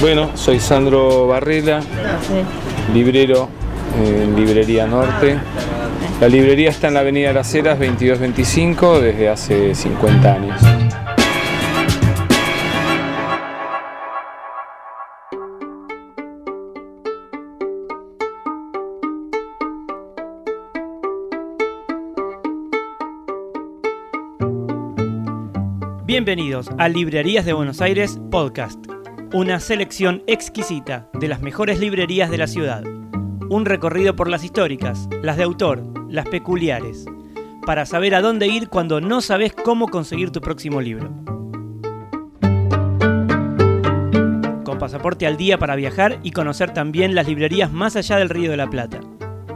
Bueno, soy Sandro Barrela, librero en Librería Norte. La librería está en la Avenida Las Heras 2225 desde hace 50 años. Bienvenidos a Librerías de Buenos Aires Podcast, una selección exquisita de las mejores librerías de la ciudad. Un recorrido por las históricas, las de autor, las peculiares, para saber a dónde ir cuando no sabes cómo conseguir tu próximo libro. Con pasaporte al día para viajar y conocer también las librerías más allá del Río de la Plata.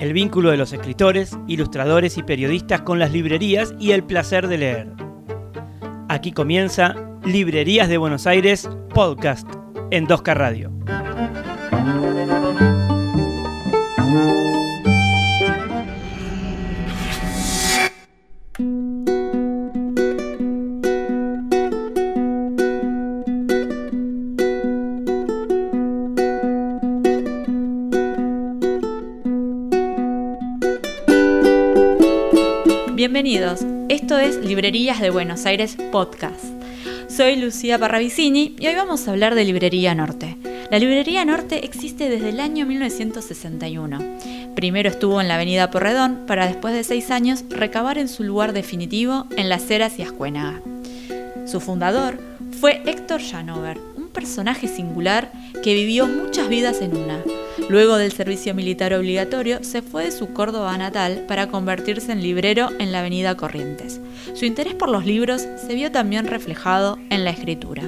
El vínculo de los escritores, ilustradores y periodistas con las librerías y el placer de leer. Aquí comienza Librerías de Buenos Aires Podcast en 2K Radio. Bienvenidos, esto es Librerías de Buenos Aires Podcast. Soy Lucía Parravicini y hoy vamos a hablar de Librería Norte. La Librería Norte existe desde el año 1961. Primero estuvo en la avenida Porredón para después de seis años recabar en su lugar definitivo en Las Heras y Ascuénaga. Su fundador fue Héctor Janover, un personaje singular que vivió muchas vidas en una Luego del servicio militar obligatorio, se fue de su Córdoba natal para convertirse en librero en la Avenida Corrientes. Su interés por los libros se vio también reflejado en la escritura.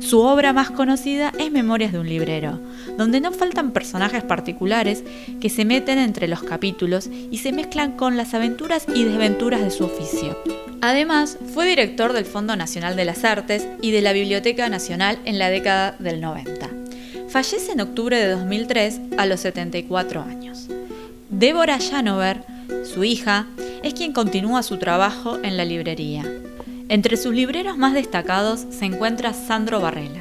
Su obra más conocida es Memorias de un librero, donde no faltan personajes particulares que se meten entre los capítulos y se mezclan con las aventuras y desventuras de su oficio. Además, fue director del Fondo Nacional de las Artes y de la Biblioteca Nacional en la década del 90. Fallece en octubre de 2003 a los 74 años. Débora Janover, su hija, es quien continúa su trabajo en la librería. Entre sus libreros más destacados se encuentra Sandro Barrela.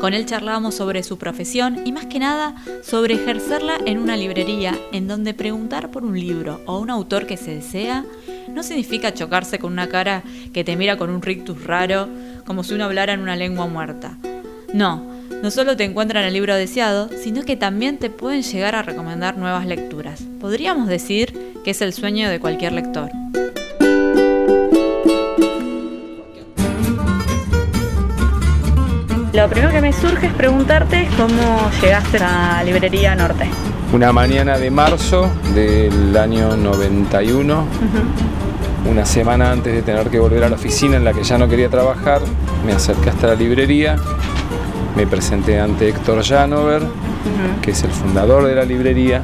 Con él charlamos sobre su profesión y más que nada sobre ejercerla en una librería en donde preguntar por un libro o un autor que se desea no significa chocarse con una cara que te mira con un rictus raro, como si uno hablara en una lengua muerta. No, no solo te encuentran el libro deseado, sino que también te pueden llegar a recomendar nuevas lecturas. Podríamos decir que es el sueño de cualquier lector. Lo primero que me surge es preguntarte cómo llegaste a la librería Norte. Una mañana de marzo del año 91, una semana antes de tener que volver a la oficina en la que ya no quería trabajar, me acerqué hasta la librería me presenté ante Héctor Janover, que es el fundador de la librería,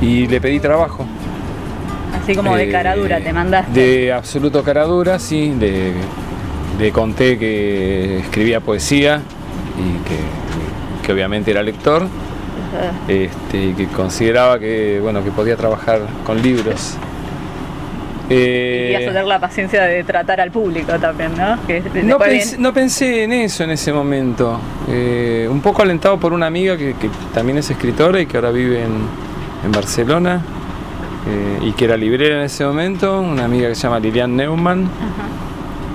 y le pedí trabajo. Así como de cara dura, te mandaste. De absoluto cara dura, sí. Le, conté que escribía poesía y que, obviamente era lector. Este, y que consideraba que, bueno, que podía trabajar con libros. Eh, y tener la paciencia de tratar al público también, ¿no? no, pensé, en eso en ese momento. Eh, un poco alentado por una amiga que, también es escritora y que ahora vive en, Barcelona eh, y que era librera en ese momento, una amiga que se llama Lilian Neumann.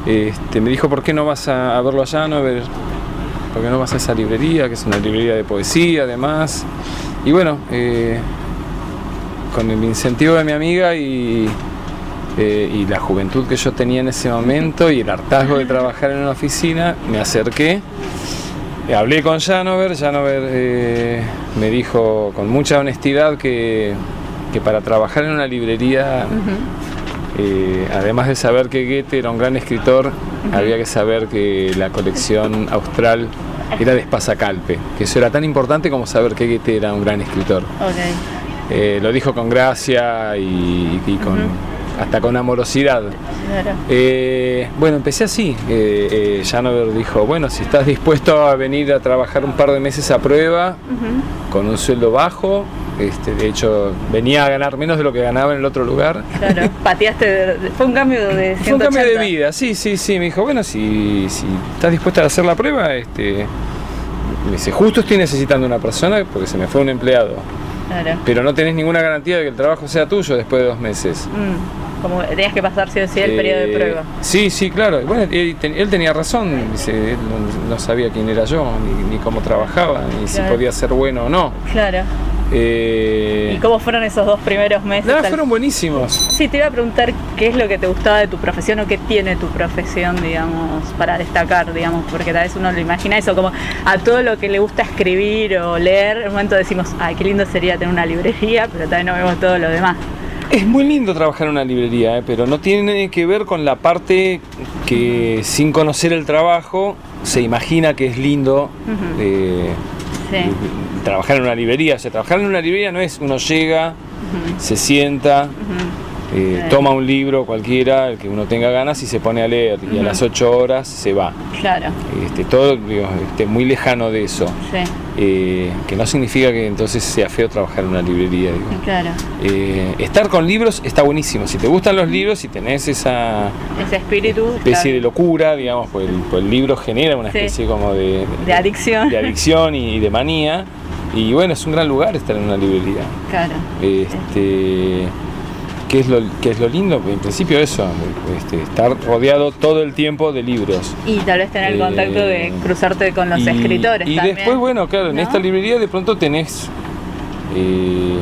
Este, me dijo, ¿por qué no vas a, verlo allá? No, a ver, ¿Por qué no vas a esa librería? Que es una librería de poesía además. Y bueno, con el incentivo de mi amiga y eh, y la juventud que yo tenía en ese momento y el hartazgo de trabajar en una oficina, me acerqué, eh, hablé con Janover, Janover eh, me dijo con mucha honestidad que, para trabajar en una librería, además de saber que Goethe era un gran escritor, había que saber que la colección austral era de Espasacalpe, que eso era tan importante como saber que Goethe era un gran escritor. lo dijo con gracia y, con hasta con amorosidad. Eh, bueno, empecé así. Eh, eh, dijo, bueno, si estás dispuesto a venir a trabajar un par de meses a prueba, con un sueldo bajo, este, de hecho venía a ganar menos de lo que ganaba en el otro lugar. Claro, pateaste, fue un cambio de 180. Fue un cambio de vida, sí, sí, sí. Me dijo, bueno, si, si estás dispuesto a hacer la prueba, este, me dice, justo estoy necesitando una persona porque se me fue un empleado. Claro. Pero no tenés ninguna garantía de que el trabajo sea tuyo después de dos meses. Mm, Como tenías que pasar sí o sí el periodo de Eh, prueba. Sí, sí, claro. Bueno, él, ten- él tenía razón, dice, él no, no sabía quién era yo, ni, ni cómo trabajaba, ni si podía ser bueno o no. Claro. Eh, ¿Y cómo fueron esos dos primeros meses? nada, fueron buenísimos. Sí, te iba a preguntar qué es lo que te gustaba de tu profesión o qué tiene tu profesión, digamos, para destacar, digamos, porque tal vez uno lo imagina eso como a todo lo que le gusta escribir o leer, en un momento decimos, ay, qué lindo sería tener una librería, pero también no vemos todo lo demás. Es muy lindo trabajar en una librería, eh, pero no tiene que ver con la parte que sin conocer el trabajo se imagina que es lindo eh, Sí. trabajar en una librería. O sea, trabajar en una librería no es uno llega, se sienta. Eh, toma un libro cualquiera, el que uno tenga ganas, y se pone a leer. Y a las 8 horas se va. Claro, Este, todo digo, este, muy lejano de eso. sí, Eh, que no significa que entonces sea feo trabajar en una librería. digo. claro. Eh, estar con libros está buenísimo. Si te gustan los libros y tenés esa Ese espíritu. especie claro, de locura, digamos, pues el, pues el libro genera una Sí. especie como de, De adicción. de adicción y de manía. Y bueno, es un gran lugar estar en una librería. Claro. Este, ¿qué, es lo, qué es lo lindo? En principio eso, este, estar rodeado todo el tiempo de libros. Y tal vez tener el Eh, contacto de cruzarte con los y, escritores Y también. después, bueno, claro, en esta librería de pronto tenés. eh,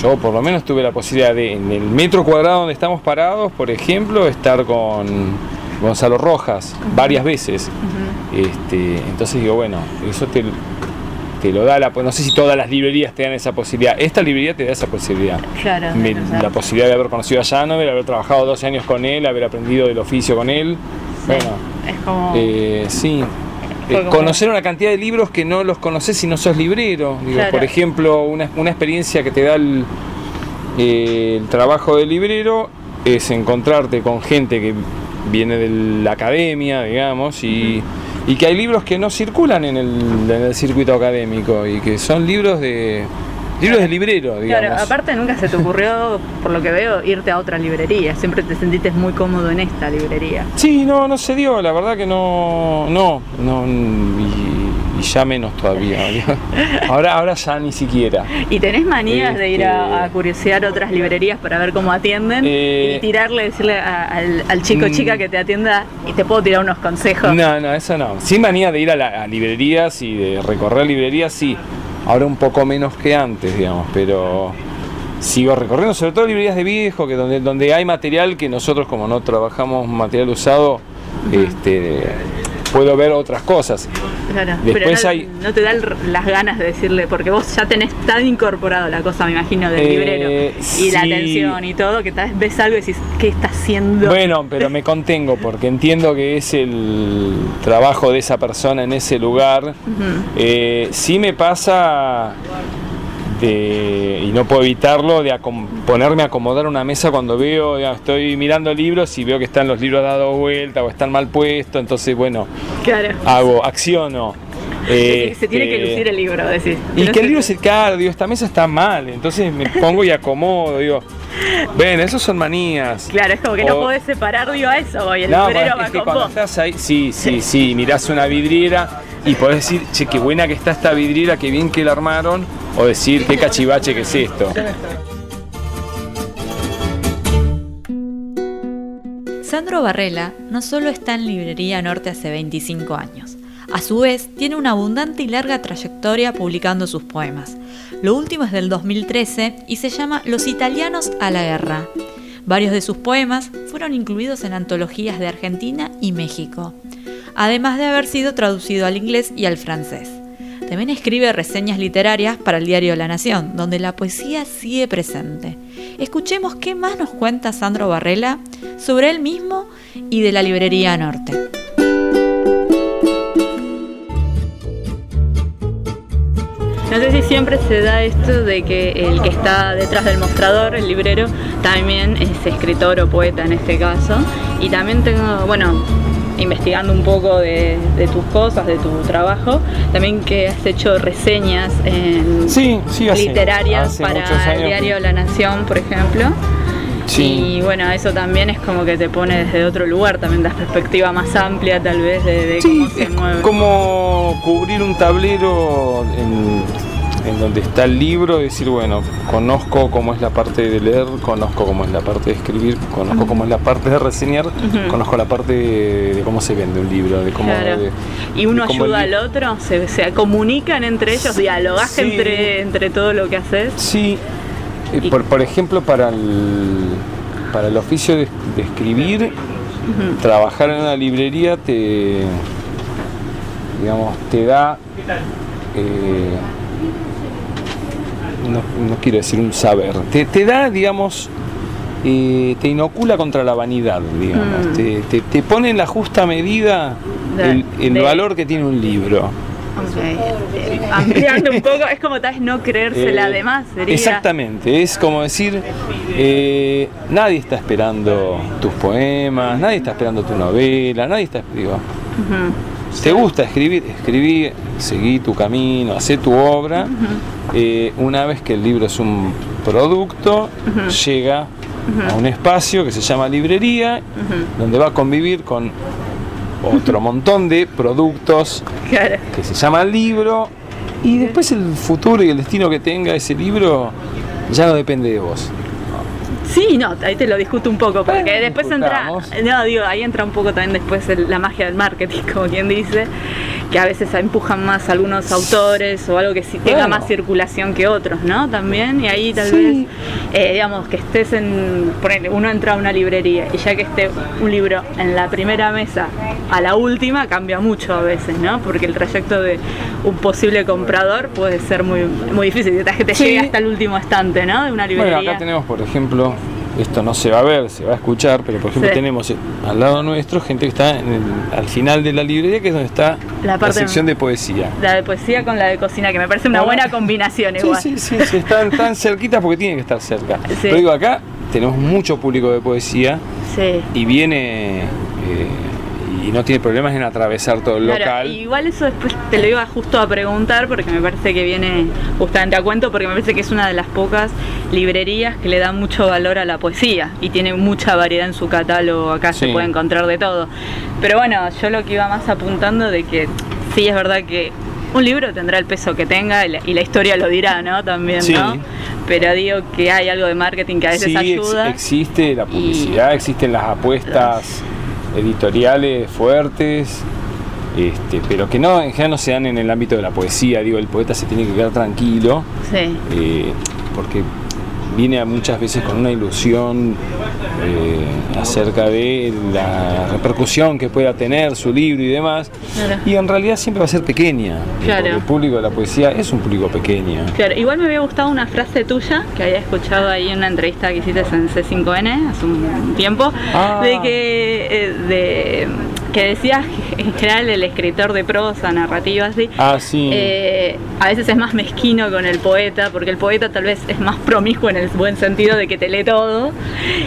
yo por lo menos tuve la posibilidad de, en el metro cuadrado donde estamos parados, por ejemplo, estar con Gonzalo Rojas varias veces. Este, entonces digo, bueno, eso te, te lo da la. No sé si todas las librerías te dan esa posibilidad. Esta librería te da esa posibilidad. Claro. Me- la posibilidad de haber conocido a Janover, haber trabajado 12 años con él, haber aprendido del oficio con él. Bueno, es como. eh, sí. Eh, conocer una cantidad de libros que no los conoces si no sos librero. Digo, Claro. Por ejemplo, una, una experiencia que te da el, eh, el trabajo de librero es encontrarte con gente que viene de la academia, digamos, y, y que hay libros que no circulan en el, en el circuito académico y que son libros de libros de librero, digamos. Claro, aparte nunca se te ocurrió, por lo que veo, irte a otra librería. Siempre te sentiste muy cómodo en esta librería. Sí, no, no se dio, la verdad que no, no, no, y, y ya menos todavía. ahora, ahora ya ni siquiera. ¿Y tenés manías de ir a, Este- a curiosear otras librerías para ver cómo atienden? Eh, y tirarle, decirle a- al, al chico o Mm. chica que te atienda y te puedo tirar unos consejos. No, no, eso no. Sin manía de ir a, la- a librerías y de recorrer librerías, sí. Ahora un poco menos que antes, digamos, pero sigo recorriendo, sobre todo librerías de viejo, que donde, donde hay material que nosotros como no trabajamos material usado, este, puedo ver otras cosas. Claro, Después pero no, hay- no te dan las ganas de decirle, porque vos ya tenés tan incorporado la cosa, me imagino, del Eh, librero y la atención y todo, que tal vez ves algo y decís, ¿qué está haciendo? Bueno, pero me contengo porque entiendo que es el trabajo de esa persona en ese lugar. Ujú. Eh, sí me pasa de, y no puedo evitarlo, de acom- ponerme a acomodar una mesa cuando veo, digamos, estoy mirando libros y veo que están los libros dados vuelta o están mal puestos, entonces bueno, Claro. hago, acciono. Se, se tiene que Este, lucir el libro, decís. y No que el libro es el caro, digo, esta mesa está mal, entonces me pongo y acomodo, digo, ven, esos son manías. Claro, es como que no podés separar, digo, a eso voy, el No, librero es va que con cuando vos. estás ahí, sí, sí, sí, mirás una vidriera y podés decir, che, qué buena que está esta vidriera, qué bien que la armaron, o decir, qué cachivache que es esto. Sandro Barrela no solo está en Librería Norte hace 25 años, a su vez tiene una abundante y larga trayectoria publicando sus poemas. Lo último es del 2013 y se llama Los italianos a la guerra. Varios de sus poemas fueron incluidos en antologías de Argentina y México, además de haber sido traducido al inglés y al francés. También escribe reseñas literarias para el diario La Nación, donde la poesía sigue presente. Escuchemos qué más nos cuenta Sandro Barrela sobre él mismo y de la librería Norte. No sé si siempre se da esto de que el que está detrás del mostrador, el librero, también es escritor o poeta en este caso. Y también tengo, bueno, investigando un poco de, de tus cosas, de tu trabajo, también que has hecho reseñas en Sí, sí, hace- literarias hace para el diario La Nación, por ejemplo. Sí. Y bueno, eso también es como que te pone desde otro lugar, también das perspectiva más amplia tal vez de, cómo se es mueve. como cubrir un tablero en, en donde está el libro decir, bueno, conozco cómo es la parte de leer, conozco cómo es la parte de escribir, conozco cómo es la parte de reseñar, conozco la parte de, de cómo se vende un libro, de cómo... Claro. de- y uno ayuda al otro, se, se comunican entre ellos, dialogás Sí. entre, entre todo lo que haces. Sí, eh, Y- por, por ejemplo, para el, para el oficio de, de escribir, trabajar en una librería te, digamos, te da, eh, no, no quiero decir un saber, te, te da, digamos, eh, te inocula contra la vanidad, digamos, Mm. te, te- te pone en la justa medida De- el, el de- valor que tiene un libro. Ampliando un poco, es como tal vez no creérsela Eh, de más, sería. Exactamente, es como decir, eh, nadie está esperando tus poemas, nadie está esperando tu novela, nadie está... Digo, ¿Te gusta escribir? Escribí, seguí tu camino, hacé tu obra. Eh, una vez que el libro es un producto, llega a un espacio que se llama librería, donde va a convivir con otro montón de productos Claro. que se llama libro y después el futuro y el destino que tenga ese libro ya no depende de vos. Sí, no, ahí te lo discuto un poco, porque Bueno, después entra, no, digo, ahí entra un poco también después el- la magia del marketing, como quien dice, que a veces empujan más algunos autores o algo que sí tenga Bueno. más circulación que otros, ¿no? También, y ahí tal Sí. vez, eh, digamos, que estés en, ponele, uno entra a una librería y ya que esté un libro en la primera mesa a la última, cambia mucho a veces, ¿no? Porque el trayecto de un posible comprador puede ser muy, muy difícil, que te Sí. llegue hasta el último estante, ¿no? De una librería. Bueno, acá tenemos, por ejemplo, esto no se va a ver, se va a escuchar, pero por ejemplo Sí. tenemos eh, al lado nuestro gente que está en el- al final de la librería, que es donde está La sección de poesía. La de poesía con la de cocina, que me parece una buena combinación Sí, igual. sí, sí, sí, están tan cerquitas porque tienen que estar cerca. Sí. Pero digo, acá tenemos mucho público de poesía Sí. y viene eh, y no tiene problemas en atravesar todo el Claro, local. igual eso después te lo iba justo a preguntar porque me parece que viene justamente a cuento porque me parece que es una de las pocas librerías que le da mucho valor a la poesía y tiene mucha variedad en su catálogo, acá se Sí. puede encontrar de todo. Pero bueno, yo lo que iba más apuntando de que sí es verdad que un libro tendrá el peso que tenga y la, y la historia lo dirá, ¿no? También, Sí. ¿no? Pero digo que hay algo de marketing que a veces sí, ex- ayuda. existe la publicidad, existen las apuestas editoriales fuertes, este, pero que no, en general no se dan en el ámbito de la poesía. Digo, el poeta se tiene que quedar tranquilo, Sí. eh, porque viene muchas veces con una ilusión eh, acerca de la repercusión que pueda tener su libro y demás. Claro. Y en realidad siempre va a ser pequeña. Claro. El público de la poesía es un público pequeño. Claro, igual me había gustado una frase tuya que había escuchado ahí en una entrevista que hiciste en C5N hace un tiempo, Ah. de que eh, de que decías que en general el escritor de prosa, narrativa, así, Ah, sí. eh, a veces es más mezquino con el poeta, porque el poeta tal vez es más promiscuo en el buen sentido de que te lee todo,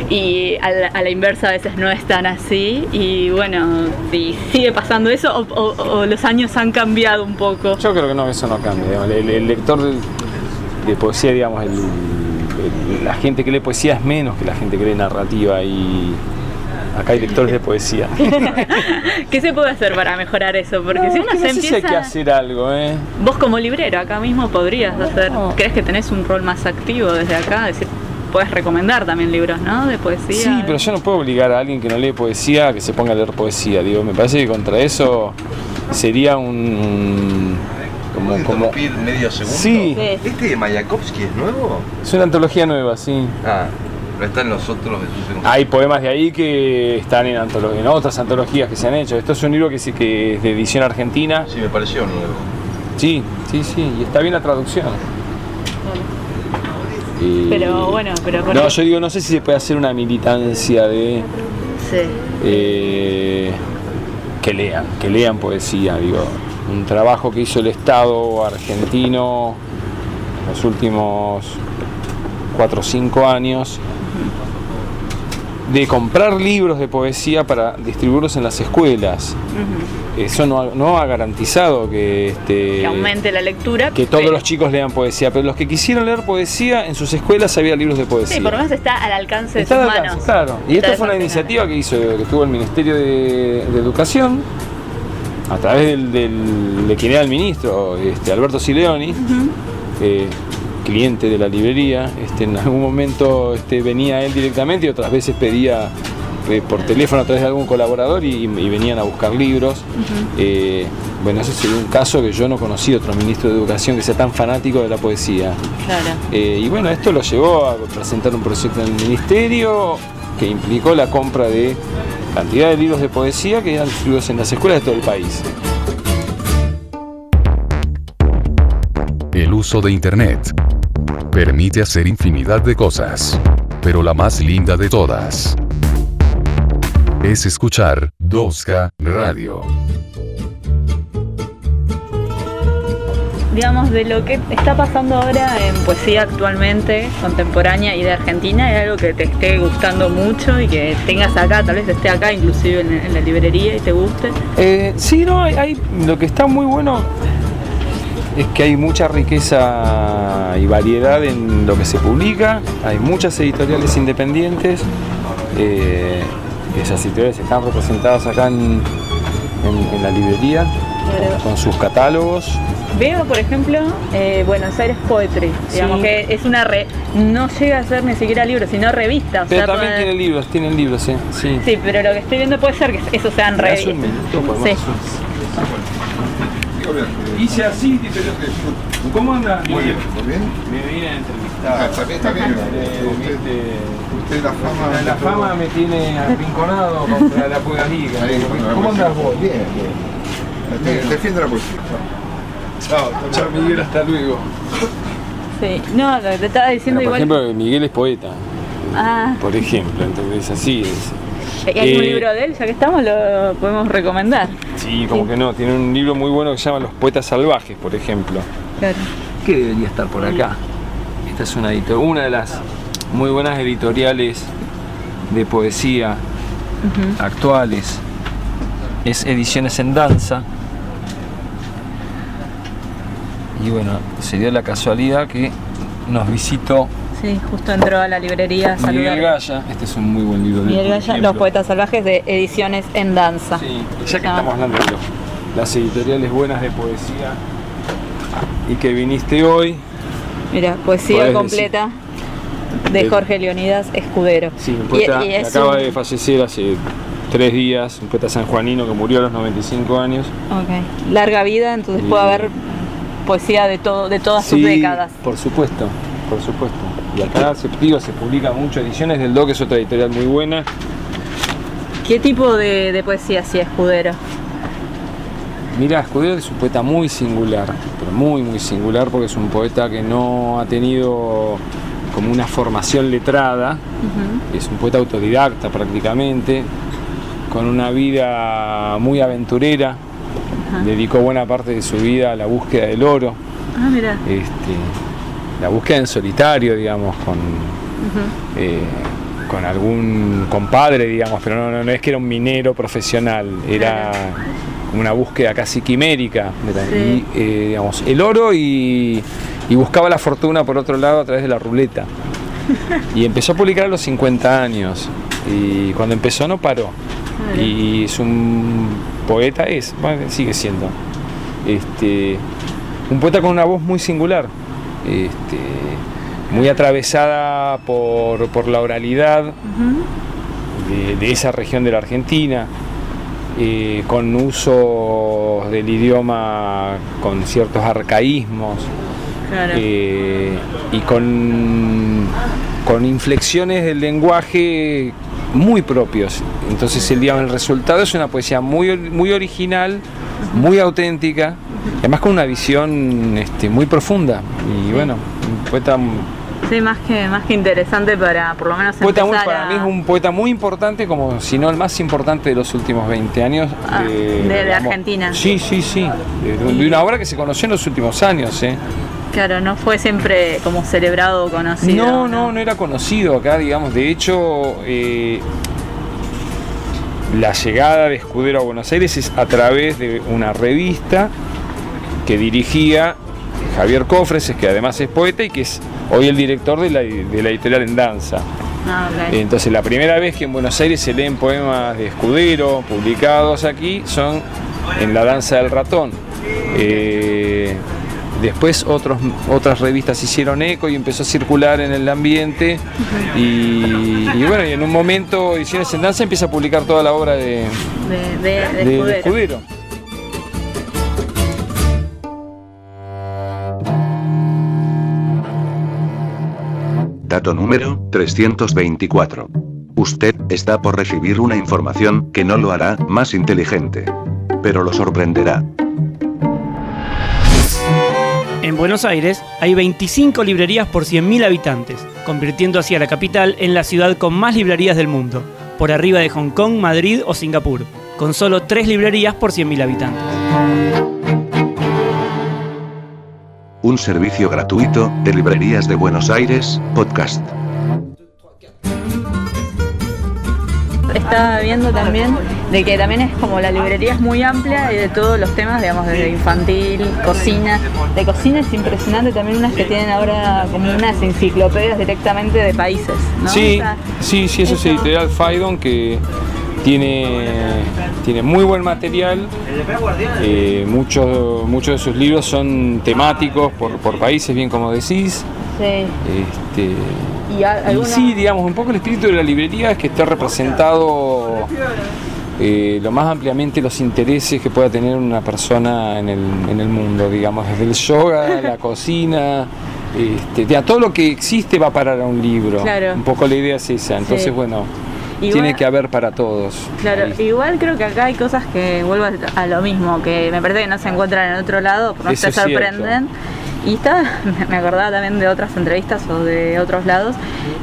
y a la, a la inversa a veces no es tan así, y bueno, si sigue pasando eso, o, o- o los años han cambiado un poco. Yo creo que no, eso no cambia. El, el lector de, de poesía, digamos, el- el- la gente que lee poesía es menos que la gente que lee narrativa y acá hay lectores de poesía. ¿Qué se puede hacer para mejorar eso? Porque si No, uno que no se sé si hay empieza... que hacer algo, ¿eh? Vos como librero acá mismo podrías hacer... No. ¿Crees que tenés un rol más activo desde acá? Es decir, puedes recomendar también libros, ¿no? De poesía. Sí, pero yo no puedo obligar a alguien que no lee poesía a que se ponga a leer poesía. Digo, me parece que contra eso sería un... Como, ¿Puedo como, medio segundo? Sí. Sí. ¿Este de Mayakovsky es nuevo? es una antología nueva, sí. Ah, están los otros de sus Hay poemas de ahí que están en, antolo- en otras antologías que se han hecho. Esto es un libro que, sí, que es de edición argentina. Sí, me pareció nuevo. Sí, sí, sí, y está bien la traducción. Y- Pero bueno, pero con No, eso- yo digo, no sé si se puede hacer una militancia de Sí. eh, que lean, que lean poesía, digo. Un trabajo que hizo el Estado argentino en los últimos 4 o 5 años de comprar libros de poesía para distribuirlos en las escuelas. Eso no ha, no ha garantizado que, este, Que aumente la lectura. que todos pero- los chicos lean poesía, pero los que quisieron leer poesía, en sus escuelas había libros de poesía. Sí, por lo menos está al alcance de sus al alcance, manos. claro. Y Está esta fue una iniciativa que hizo, que tuvo el Ministerio de, de Educación, a través del, del- de quien era el ministro, este, Alberto Sileoni, eh, cliente de la librería. Este, en algún momento este, venía él directamente y otras veces pedía eh, por teléfono a través de algún colaborador y, y venían a buscar libros. Eh, bueno, ese sería un caso que yo no conocí otro ministro de Educación que sea tan fanático de la poesía. Claro. Eh, y bueno, esto lo llevó a presentar un proyecto en el ministerio que implicó la compra de cantidad de libros de poesía que eran distribuidos en las escuelas de todo el país. El uso de Internet permite hacer infinidad de cosas, pero la más linda de todas es escuchar 2K Radio. Digamos, de lo que está pasando ahora en poesía actualmente, contemporánea y de Argentina, es algo que te esté gustando mucho y que tengas acá, tal vez esté acá inclusive en, en la librería y te guste. Eh, sí, no, hay, hay- lo que está muy bueno es que hay mucha riqueza y variedad en lo que se publica, hay muchas editoriales independientes, eh, esas editoriales están representadas acá en, en- en la librería con sus catálogos. Veo, por ejemplo, eh, Buenos Aires Poetry, digamos Sí. que es una re, no llega a ser ni siquiera libro, sino revista. o Pero sea, también tienen libros, tienen libros, sí. sí. Sí, pero lo que estoy viendo puede ser que eso sean ¿Me das revistas. Hice así, ¿Cómo anda? Muy bien, ¿muy bien? Me vine a entrevistar. Ah, está bien, está bien. Eh, Usted, usted la fama... la, la fama me tiene arrinconado contra la Puga Liga. ¿Cómo andas vos? Bien, bien. Defiende- Defiende la poesía. Chao, chao Miguel, hasta luego. Sí, no, lo que te estaba diciendo Bueno, por igual. ejemplo, Miguel es poeta, ah, por ejemplo, entonces así es. hay un eh, libro de él, ya que estamos, lo podemos recomendar. Sí, como que no, tiene un libro muy bueno que se llama Los Poetas Salvajes, por ejemplo. Claro. que debería estar por acá. Esta es una, editor- una de las muy buenas editoriales de poesía actuales. Es Ediciones en Danza. Y bueno, se dio la casualidad que nos visitó Sí, justo entró a la librería a Miguel saludar. Gaya. Este es un muy buen libro. de Miguel Gaya. Los Poetas Salvajes de Ediciones en Danza. Sí, ya que Ah. estamos hablando de lo- las editoriales buenas de poesía y que viniste hoy, Mira, poesía completa de De- Jorge Leonidas Escudero. Sí, un Y- poeta y que es acaba un- de fallecer hace tres días, un poeta sanjuanino que murió a los 95 años. Ok. Larga vida, entonces Y- puede haber poesía de todo, de todas sus Sí, décadas. Por supuesto, por supuesto. Y acá se, digo, se publica mucho ediciones del DOC, es otra editorial muy buena. ¿Qué tipo de, de poesía hacía Escudero? Mira, Escudero es un poeta muy singular, pero muy, muy singular porque es un poeta que no ha tenido como una formación letrada, es un poeta autodidacta prácticamente, con una vida muy aventurera, dedicó buena parte de su vida a la búsqueda del oro, Ah, mira. este, la búsqueda en solitario, digamos, con, eh, con algún compadre, digamos, pero no, no, no es que era un minero profesional, era una búsqueda casi quimérica, Sí. y, eh, digamos, el oro y, y buscaba la fortuna por otro lado a través de la ruleta. Y empezó a publicar a los 50 años. Y cuando empezó no paró. Y es un poeta, es, bueno, sigue siendo. Este, un poeta con una voz muy singular. Este, muy atravesada por, por la oralidad de, de esa región de la Argentina. eh, con uso del idioma con ciertos arcaísmos Claro. eh, y con, con inflexiones del lenguaje muy propios. Entonces el, digamos, el resultado es una poesía muy, muy original, muy auténtica, además con una visión este, muy profunda. Y bueno, un poeta, Sí, más que, más que interesante para por lo menos poeta muy- para a- mí es un poeta muy importante, como si no el más importante de los últimos 20 años. Ah, de-. Argentina. Sí, sí, sí. De, de una obra que se conoció en los últimos años. ¿eh? Claro, no fue siempre como celebrado o conocido. No, no, no era conocido acá, digamos. De hecho, eh, la llegada de Escudero a Buenos Aires es a través de una revista que dirigía Javier Cofres, que además es poeta y que es hoy el director de la, de la editorial en danza. Ah. Entonces la primera vez que en Buenos Aires se leen poemas de Escudero publicados aquí son en La Danza del Ratón. Eh, después otros, otras revistas hicieron eco y empezó a circular en el ambiente y, y bueno, y en un momento Ediciones en Danza empieza a publicar toda la obra de, De, de, de de- de Escudero. Escudero. Dato número 324. Usted está por recibir una información que no lo hará más inteligente. Pero lo sorprenderá. En Buenos Aires hay 25 librerías por 100.000 habitantes, convirtiendo así a la capital en la ciudad con más librerías del mundo, por arriba de Hong Kong, Madrid o Singapur, con solo 3 librerías por 100.000 habitantes. Un servicio gratuito de Librerías de Buenos Aires, podcast. Estaba viendo también de que también es como la librería es muy amplia y de todos los temas, digamos, desde infantil, cocina. De cocina es impresionante también unas que tienen ahora como unas enciclopedias directamente de países, ¿no? Sí, O sea, sí, sí, eso es editorial Faidon que tiene, tiene muy buen material. Eh, muchos, muchos de sus libros son temáticos por, por países, bien como decís. sí. Este, Y, sí, digamos, un poco el espíritu de la librería es que esté representado eh, lo más ampliamente los intereses que pueda tener una persona en el, en el mundo, digamos, desde el yoga, la cocina, este, ya, todo lo que existe va a parar a un libro. Claro. Un poco la idea es esa. Entonces, Sí. bueno, Igual- tiene que haber para todos. Claro, Ahí. igual creo que acá hay cosas que vuelvo a lo mismo, que me parece que no se encuentran en otro lado, no se cierto. sorprenden. Y estaba, me acordaba también de otras entrevistas o de otros lados,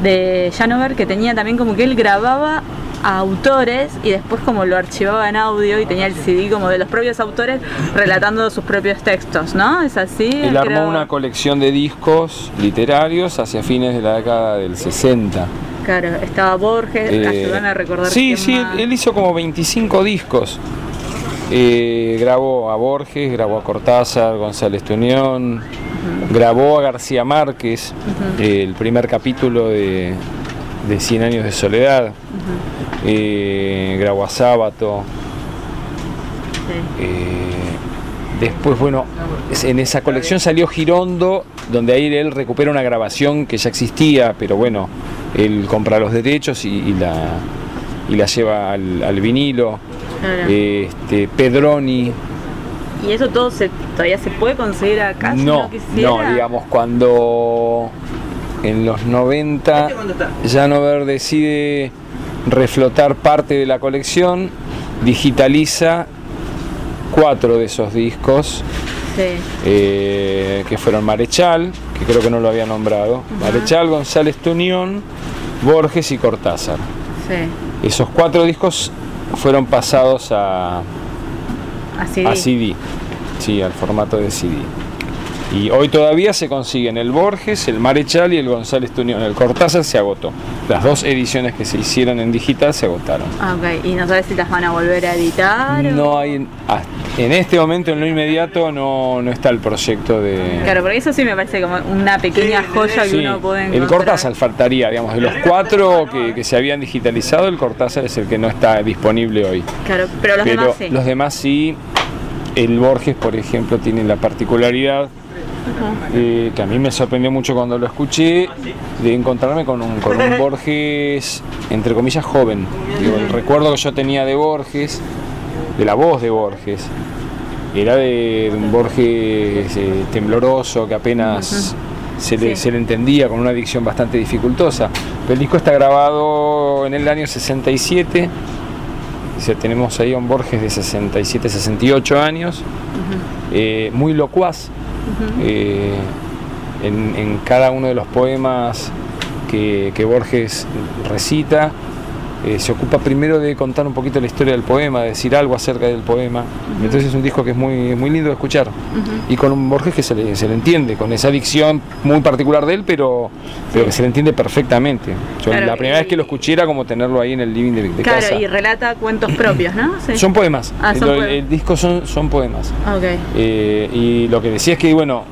de Janover, que tenía también como que él grababa a autores y después como lo archivaba en audio y tenía el CD como de los propios autores relatando sus propios textos, ¿no? ¿Es así? Él armó Creo- una colección de discos literarios hacia fines de la década del 60. Claro, estaba Borges, Eh, ayúdame a recordar. Sí, sí, él, él hizo como 25 discos. Eh, grabó a Borges, grabó a Cortázar, González Tuñón, grabó a García Márquez, eh, el primer capítulo de, de 100 años de soledad, grabó a Sábato. Después, bueno, en esa colección salió Girondo, donde ahí él recupera una grabación que ya existía, pero bueno, él compra los derechos y, y la, y la lleva al, al vinilo. Claro. Este, Pedroni, ¿Y eso todo se, todavía se puede conseguir acá? si no, no, digamos, cuando en los 90 Janover decide reflotar parte de la colección, digitaliza cuatro de esos discos Sí. eh, que fueron Marechal, que creo que no lo había nombrado, Marechal, González Tuñón, Borges y Cortázar. Sí, Esos cuatro discos fueron pasados a, así. a CD, sí, al formato de CD. Y hoy todavía se consiguen el Borges, el Marechal y el González Tuñón. El Cortázar se agotó. Las dos ediciones que se hicieron en digital se agotaron. Ah, ok. ¿Y no sabes si las van a volver a editar? o- No hay, ah, en este momento, en lo inmediato, no, no está el proyecto de... Claro, porque eso sí me parece como una pequeña joya que uno puede el encontrar. Cortázar faltaría, digamos, de los cuatro que, que se habían digitalizado, el Cortázar es el que no está disponible hoy. Claro, pero los Pero demás sí. los demás sí, el Borges, por ejemplo, tiene la particularidad que a mí me sorprendió mucho cuando lo escuché, de encontrarme con un, con un Borges, entre comillas, joven. Digo, el recuerdo que yo tenía de Borges, de la voz de Borges, era de, un Borges eh, tembloroso que apenas se, le, Sí. se le entendía con una dicción bastante dificultosa. El disco está grabado en el año 67. O sea, tenemos ahí a un Borges de 67, 68 años, eh, muy locuaz. Eh, en, cada uno de los poemas que Borges recita, eh, se ocupa primero de contar un poquito la historia del poema, de decir algo acerca del poema. Entonces es un disco que es muy, muy lindo de escuchar. Y con un Borges que se le, se le entiende, con esa dicción muy particular de él, pero, pero que se le entiende perfectamente. Yo Claro, la primera y- vez que lo escuché era como tenerlo ahí en el living de, de Claro, casa. y relata cuentos propios, ¿no? Sí. Son poemas. Ah, son poemas. El disco son, son poemas. Eh, y lo que decía es que, bueno,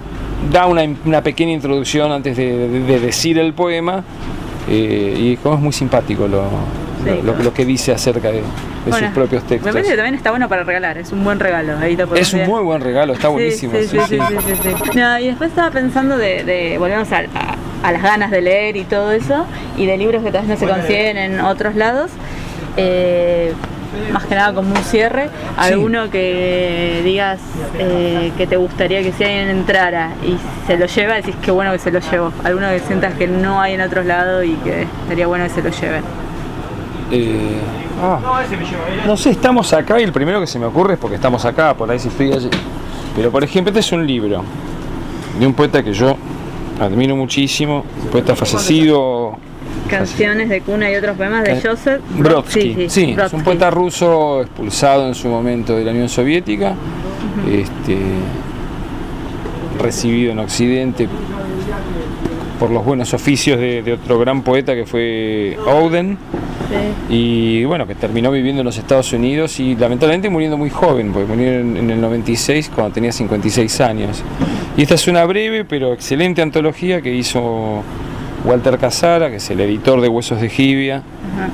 da una, una pequeña introducción antes de, de- de decir el poema. eh, y como es muy simpático lo, Sí. lo, lo que dice acerca de, de Bueno, sus propios Me textos. parece que también está bueno para regalar, es un buen regalo. Ahí lo Es un ver. muy buen regalo, está buenísimo. Sí, sí, sí, sí, sí, sí, sí. No, y después estaba pensando de, de volvemos a, a- a las ganas de leer y todo eso, y de libros que tal vez no se consiguen en otros lados. Eh, más que nada como un cierre, alguno que digas eh, que te gustaría que si alguien entrara y se lo lleva, decís que bueno que se lo llevó. Alguno que sientas que no hay en otros lados y que estaría bueno que se lo lleven. Eh, ah, no sé, estamos acá y el primero que se me ocurre es porque estamos acá, por ahí si estoy allí. Pero por ejemplo, este es un libro de un poeta que yo admiro muchísimo, un poeta fallecido, Canciones de cuna y otros poemas de Eh, Joseph Brodsky. Sí, es un poeta ruso expulsado en su momento de la Unión Soviética, este, recibido en Occidente por los buenos oficios de, de otro gran poeta que fue Oden Sí. y bueno, que terminó viviendo en los Estados Unidos y lamentablemente muriendo muy joven, porque murió en, en el 96 cuando tenía 56 años. Y esta es una breve pero excelente antología que hizo Walter Casara, que es el editor de Huesos de Jibia, Ajá.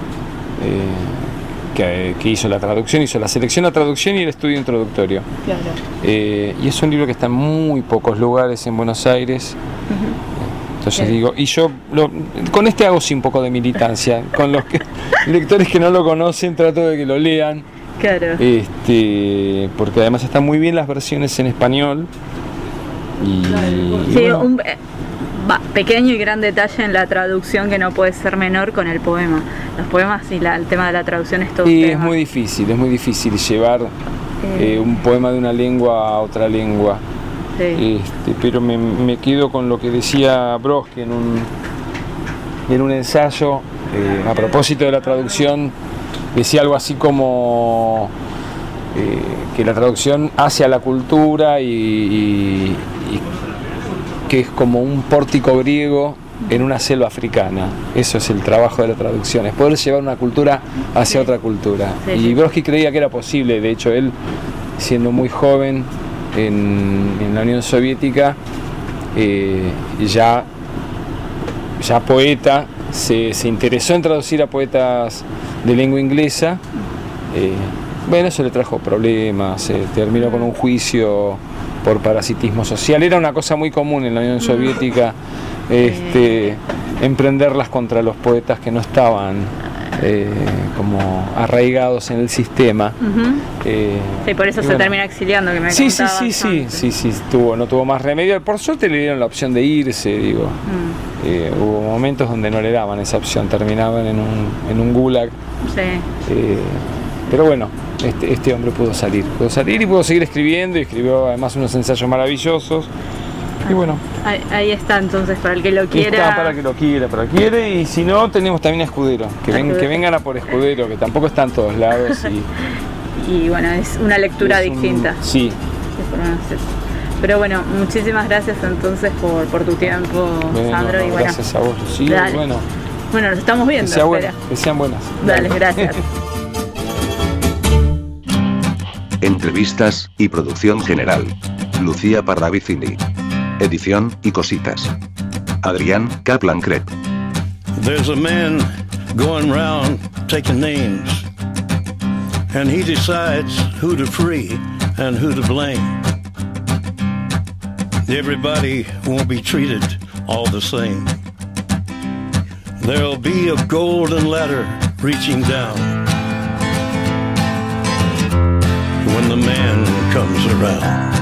eh, que, que hizo la traducción, hizo la selección, la traducción y el estudio introductorio. Claro. Eh, y es un libro que está en muy pocos lugares en Buenos Aires. Entonces digo, y yo lo- con este hago sí un poco de militancia. Con los que- lectores que no lo conocen trato de que lo lean. Claro. Este, porque además están muy bien las versiones en español. Y, y Sí, bueno, un eh, va, pequeño y gran detalle en la traducción que no puede ser menor con el poema. Los poemas y la- el tema de la traducción es todo y es muy difícil, es muy difícil llevar Eh. eh, un poema de una lengua a otra lengua. Sí. Este, pero me, me quedo con lo que decía Brodsky en un, en un ensayo eh, a propósito de la traducción. Decía algo así como eh, que la traducción hace a la cultura y, y- y que es como un pórtico griego en una selva africana. Eso es el trabajo de la traducción, es poder llevar una cultura hacia otra cultura. Sí, y. Brodsky creía que era posible, de hecho él, siendo muy joven en, en la Unión Soviética, eh, ya, ya poeta, se, se interesó en traducir a poetas de lengua inglesa. eh, bueno, eso le trajo problemas, se terminó con un juicio por parasitismo social. Era una cosa muy común en la Unión Soviética este, emprenderlas contra los poetas que no estaban eh, como arraigados en el sistema. Eh, Sí, por eso se bueno. termina exiliando, que me Sí, sí, sí, sí, antes. sí, sí, tuvo, no tuvo más remedio. Por suerte le dieron la opción de irse, digo. Mm, Eh, hubo momentos donde no le daban esa opción, terminaban en un, en un gulag. sí. pero bueno, este, este hombre pudo salir, pudo salir y pudo seguir escribiendo y escribió además unos ensayos maravillosos. Y bueno, Ahí, ahí está entonces, para el que lo quiera. está para que lo quiera, para que quiere. Y si no, tenemos también a Escudero, que, ven- que vengan a por Escudero, que tampoco está en todos lados. Y, Y bueno, es una lectura es un- distinta. sí, que menos es. Pero bueno, muchísimas gracias entonces por, por tu tiempo, bueno, Sandro. no, y bueno, gracias a vos, dale. Bueno, bueno, nos estamos que, viendo. sea buena- espera. que sean buenas. Dale, gracias. Entrevistas y producción general. Lucía Parravicini. Edición y cositas. Adrián Kaplan Crep. There's a man going round taking names, and he decides who to free and who to blame. Everybody won't be treated all the same. There'll be a golden ladder reaching down when the man comes around.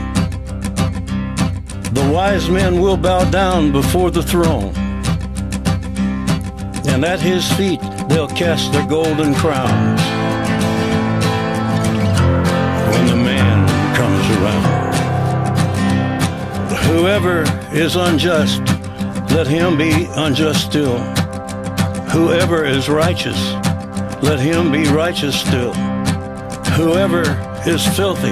The wise men will bow down before the throne. And at his feet they'll cast their golden crowns. When the man comes around. Whoever is unjust, let him be unjust still. Whoever is righteous, let him be righteous still. Whoever is filthy,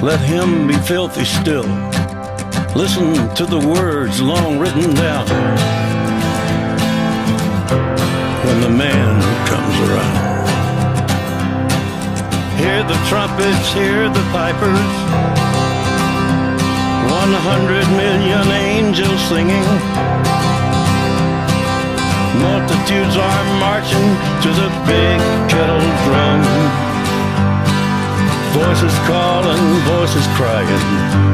let him be filthy still. Listen to the words long written down when the man comes around. Hear the trumpets, hear the pipers. One hundred million angels singing. Multitudes are marching to the big kettle drum. Voices calling, voices crying.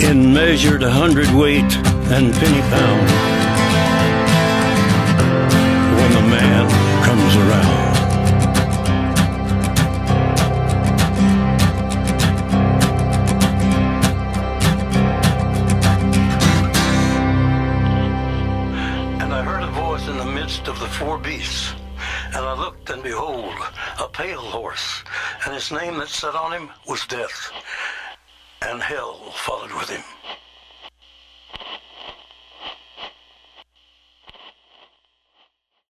In measured hundredweight and penny pound. When the man comes around. And I heard a voice in the midst of the four beasts. And I looked, and behold, a pale horse, and his name that sat on him was Death, and hell followed with him.